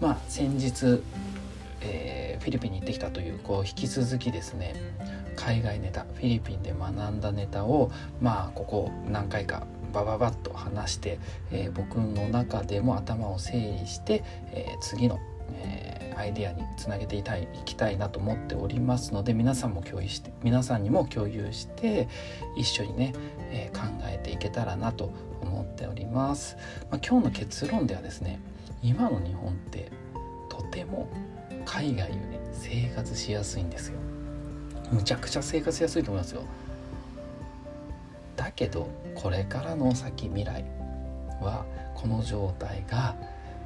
まあ、先日、えー、フィリピンに行ってきたというこう引き続きですね海外ネタフィリピンで学んだネタをまあここ何回かバババッと話して、えー、僕の中でも頭を整理して、えー、次の、えー、アイデアにつなげていたいいきたいなと思っておりますので皆さんも共有して皆さんにも共有して一緒にね、え考えていけたらなと思っております。まあ、今日の結論ではですね今の日本ってとても海外より生活しやすいんですよ。むちゃくちゃ生活しやすいと思いますよ。だけどこれからの先未来はこの状態が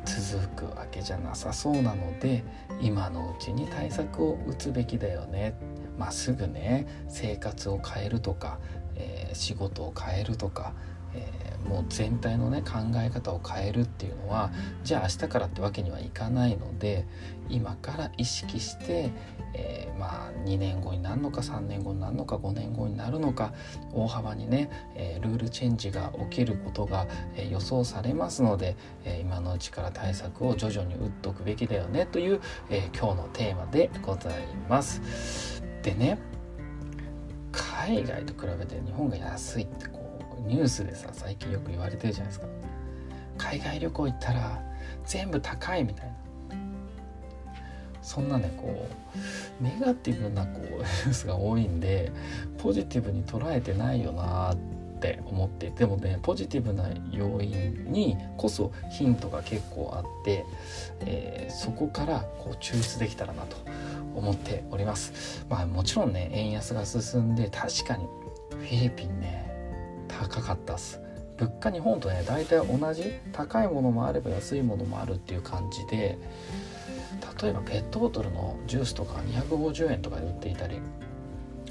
続くわけじゃなさそうなので今のうちに対策を打つべきだよね。まあ、すぐね生活を変えるとか、えー、仕事を変えるとか、もう全体のね考え方を変えるっていうのはじゃあ明日からってわけにはいかないので今から意識して、えー、まあ2年後になるのか3年後になるのか5年後になるのか大幅にね、えー、ルールチェンジが起きることが、え予想されますので、え今のうちから対策を徐々に打っておくべきだよねという、え今日のテーマでございます。でね海外と比べて日本が安いってこニュースでさ最近よく言われてるじゃないですか。海外旅行行ったら全部高いみたいな。そんなねこうネガティブなこうニュースが多いんでポジティブに捉えてないよなって思ってでもねポジティブな要因にこそヒントが結構あって、えー、そこからこう抽出できたらなと思っております。まあもちろんね円安が進んで確かにフィリピンね高かったっす。物価日本とね大体同じ高いものもあれば安いものもあるっていう感じで例えばペットボトルのジュースとか250円とかで売っていたり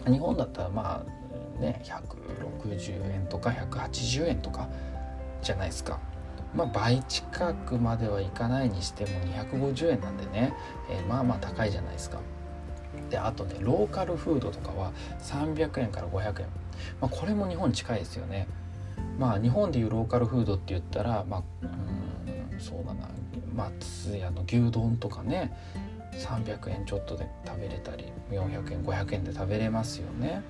日本だったらまあね160円とか180円とかじゃないですか。まあ、倍近くまではいかないにしても250円なんでね、えー、まあまあ高いじゃないですか。であとねローカルフードとかは300円から500円、まあ、これも日本近いですよね。まあ日本でいうローカルフードって言ったらまあうんそうだな。松屋の牛丼とかね。300円ちょっとで食べれたり400円500円で食べれますよね。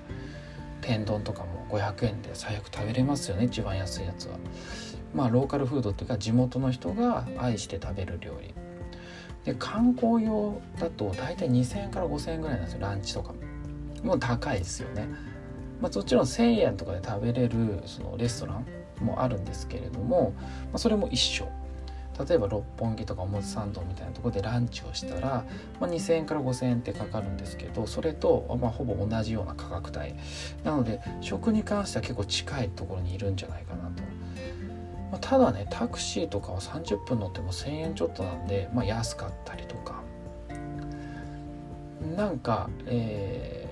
天丼とかも500円で最悪食べれますよね。一番安いやつは。まあローカルフードっていうか地元の人が愛して食べる料理。で観光用だと大体2,000円から5,000円ぐらいなんですよ。ランチとかもう高いですよね。まあ、もちろん1,000円とかで食べれるそのレストランもあるんですけれども、まあ、それも一緒。例えば六本木とか表参道みたいなとこでランチをしたら、まあ、2,000円から5,000円ってかかるんですけどそれと、まあ、ほぼ同じような価格帯。なので食に関しては結構近いところにいるんじゃないかなと。ま、ただねタクシーとかは30分乗っても1,000円ちょっとなんで、まあ、安かったりとか。なんか、え、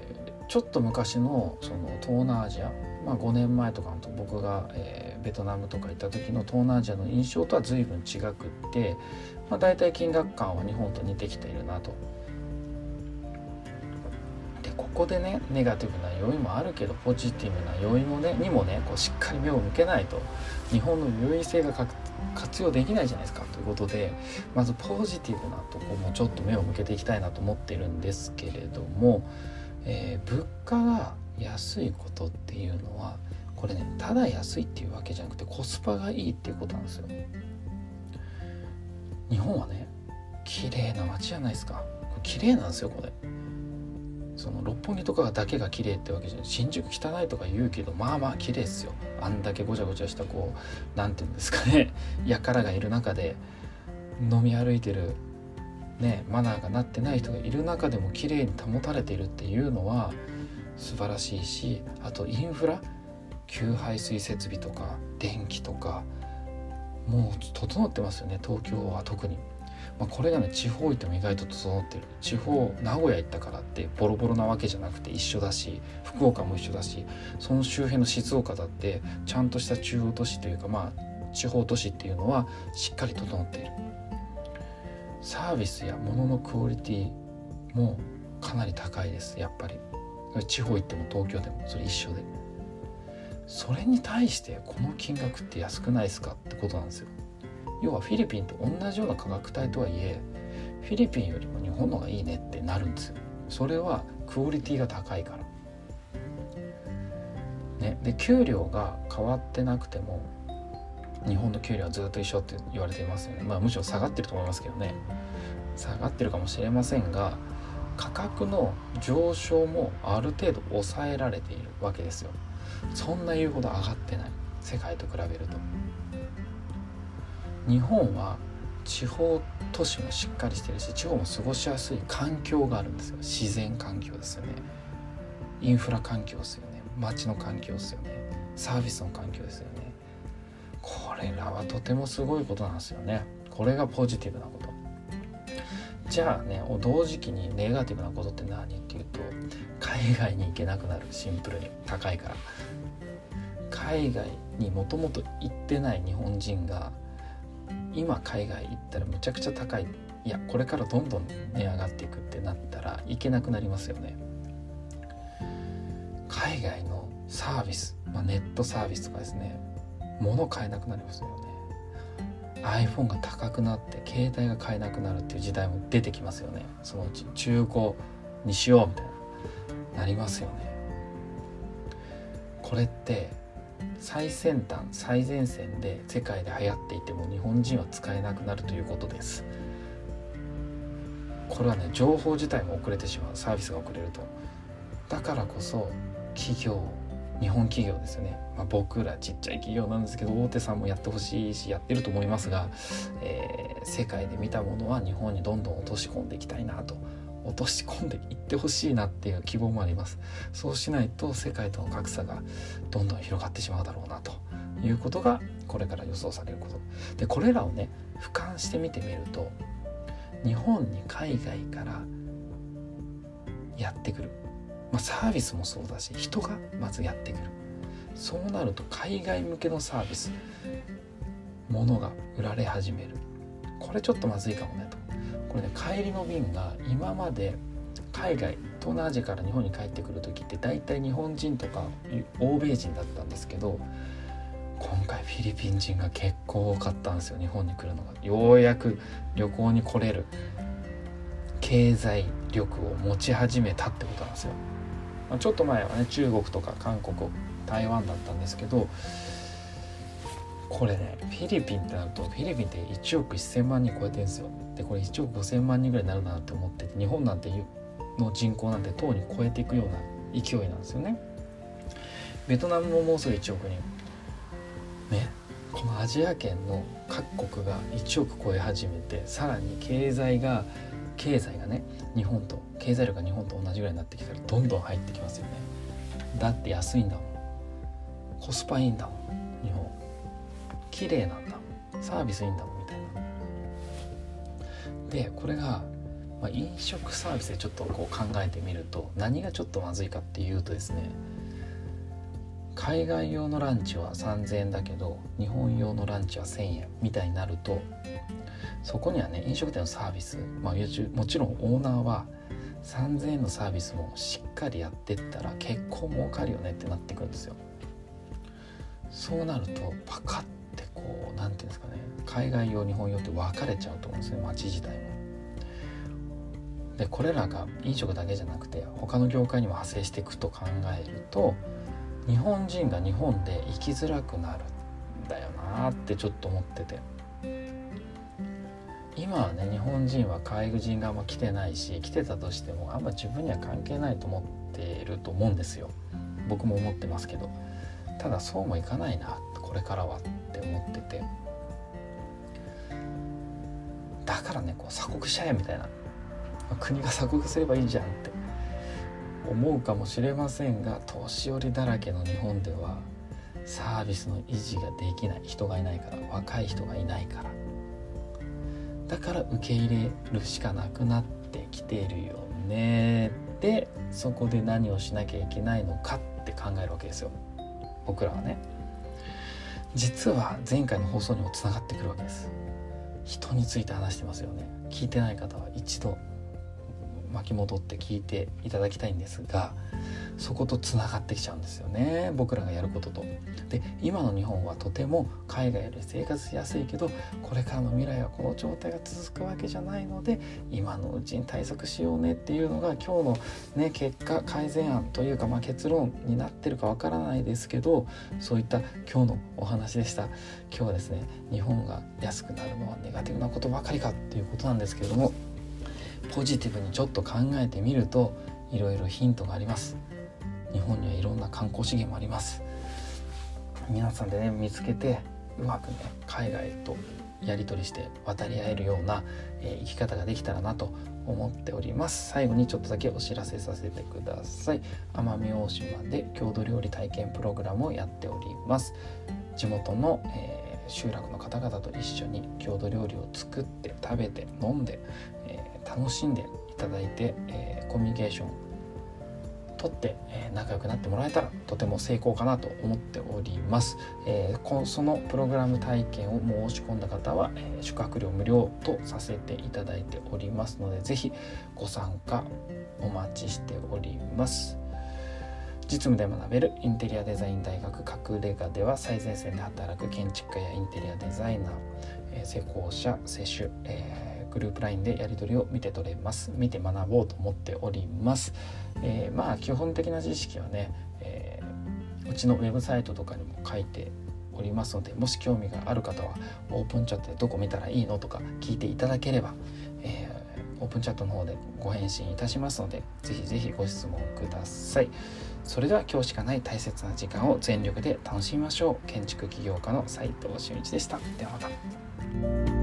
ちょっと昔のその東南アジア、まあ、5年前とかの僕が、えー、ベトナムとか行った時の東南アジアの印象とは随分違くって、まあ、大体金額感は日本と似てきているなと。でこでねネガティブな要因もあるけどポジティブな要因もねにもねこうしっかり目を向けないと日本の優位性が活用できないじゃないですかということでまずポジティブなとこもちょっと目を向けていきたいなと思ってるんですけれども、えー、物価が安いことっていうのはこれねただ安いっていうわけじゃなくてコスパがいいっていうことなんですよ。日本はね綺麗な街じゃないですかこれ綺麗なんですよこれ。その六本木とかだけが綺麗ってわけじゃない新宿汚いとか言うけどまあまあ綺麗ですよあんだけごちゃごちゃしたこう何て言うんですかね 輩がいる中で飲み歩いてるねマナーがなってない人がいる中でも綺麗に保たれているっていうのは素晴らしいしあとインフラ給排水設備とか電気とかもう整ってますよね東京は特に。まあ、これがね地方行っても意外と整ってる。地方名古屋行ったからってボロボロなわけじゃなくて一緒だし福岡も一緒だしその周辺の静岡だってちゃんとした中央都市というかまあ地方都市っていうのはしっかり整っている。サービスや物のクオリティもかなり高いです。やっぱり。地方行っても東京でもそれ一緒で。それに対してこの金額って安くないですかってことなんですよ。要はフィリピンと同じような価格帯とはいえフィリピンよりも日本の方がいいねってなるんですよ。それはクオリティが高いから。ね。で給料が変わってなくても日本の給料はずっと一緒って言われていますよね。まあむしろ下がってると思いますけどね。下がってるかもしれませんが価格の上昇もある程度抑えられているわけですよ。そんな言うほど上がってない。世界と比べると。日本は地方都市もしっかりしてるし地方も過ごしやすい環境があるんですよ。自然環境ですよね。インフラ環境ですよね。街の環境ですよね。サービスの環境ですよね。これらはとてもすごいことなんですよね。これがポジティブなこと。じゃあね同時期にネガティブなことって何っていうと海外に行けなくなる。シンプルに。高いから。海外にもともと行ってない日本人が今海外行ったらむちゃくちゃ高い。いやこれからどんどん値上がっていくってなったら行けなくなりますよね。海外のサービス、まあ、ネットサービスとかですね。物買えなくなりますよね。iPhone が高くなって携帯が買えなくなるっていう時代も出てきますよね。そのうち中古にしようみたいな。なりますよね。これって最先端最前線で世界で流行っていても日本人は使えなくなるということです。これはね情報自体も遅れてしまう。サービスが遅れると。だからこそ企業日本企業ですよね、まあ、僕らちっちゃい企業なんですけど大手さんもやってほしいしやってると思いますが、えー、世界で見たものは日本にどんどん落とし込んでいきたいなと落とし込んでいってほしいなっていう希望もあります。そうしないと世界との格差がどんどん広がってしまうだろうなということがこれから予想されること。でこれらをね俯瞰して見てみると日本に海外からやってくる。まあ、サービスもそうだし人がまずやってくる。そうなると海外向けのサービスものが売られ始める。これちょっとまずいかもねと。これね帰りの便が今まで海外東南アジアから日本に帰ってくる時って大体日本人とか欧米人だったんですけど今回フィリピン人が結構多かったんですよ日本に来るのが。ようやく旅行に来れる。経済力を持ち始めたってことなんですよ。まあ、ちょっと前はね中国とか韓国台湾だったんですけどこれねフィリピンってなるとフィリピンって1億1,000万人超えてるんですよ。でこれ1億5,000万人ぐらいになるなって思ってて日本なんての人口なんてとうに超えていくような勢いなんですよね。ベトナムももうすぐ1億人。ねこのアジア圏の各国が1億超え始めてさらに経済が経済がね日本と経済力が日本と同じぐらいになってきたらどんどん入ってきますよね。だって安いんだもん。コスパいいんだもん。日本。綺麗なんだもん。サービスいいんだもんみたいな。でこれが、まあ、飲食サービスでちょっとこう考えてみると何がちょっとまずいかっていうとですね海外用のランチは3,000円だけど日本用のランチは1,000円みたいになるとそこにはね飲食店のサービス、まあ、もちろんオーナーは3000円のサービスもしっかりやってったら結構儲かるよねってなってくるんですよ。そうなるとパカッてこう何て言うんですかね海外用日本用って分かれちゃうと思うんですね街自体も。でこれらが飲食だけじゃなくて他の業界にも派生していくと考えると日本人が日本で生きづらくなるんだよなってちょっと思ってて。今はね日本人は外国人があんま来てないし来てたとしてもあんま自分には関係ないと思っていると思うんですよ。僕も思ってますけど。ただそうもいかないなこれからはって思ってて。だからねこう鎖国しちゃえみたいな。国が鎖国すればいいじゃんって思うかもしれませんが年寄りだらけの日本ではサービスの維持ができない人がいないから若い人がいないから。だから受け入れるしかなくなってきているよね。でそこで何をしなきゃいけないのかって考えるわけですよ。僕らはね。実は前回の放送にもつながってくるわけです。人について話してますよね。聞いてない方は一度巻き戻って聞いていただきたいんですがそことつがってきちゃうんですよね僕らがやることと。で今の日本はとても海外より生活しやすいけどこれからの未来はこの状態が続くわけじゃないので今のうちに対策しようねっていうのが今日の、ね、結果改善案というか、まあ、結論になってるかわからないですけどそういった今日のお話でした。今日はですね日本が安くなるのはネガティブなことばかりかっていうことなんですけれどもポジティブにちょっと考えてみるといろいろヒントがあります。日本にはいろんな観光資源もあります。皆さんでね見つけてうまくね海外とやり取りして渡り合えるような、えー、生き方ができたらなと思っております。最後にちょっとだけお知らせさせてください。奄美大島で郷土料理体験プログラムをやっております。地元の、えー、集落の方々と一緒に郷土料理を作って食べて飲んで、えー、楽しんでいただいて、えコミュニケーションとって、え仲良くなってもらえたらとても成功かなと思っております、えー、そのプログラム体験を申し込んだ方は、えー、宿泊料無料とさせていただいておりますので是非ご参加お待ちしております。実務で学べるインテリアデザイン大学隠れ家では最前線で働く建築家やインテリアデザイナー、えー、施工者施主、えーグループ LINE でやり取りを見て取れます。見て学ぼうと思っております、えー、まあ基本的な知識はね、えー、うちのウェブサイトとかにも書いておりますのでもし興味がある方はオープンチャットでどこ見たらいいのとか聞いていただければ、えー、オープンチャットの方でご返信いたしますのでぜひぜひご質問ください。それでは今日しかない大切な時間を全力で楽しみましょう。建築起業家の斉藤俊一でした。ではまた。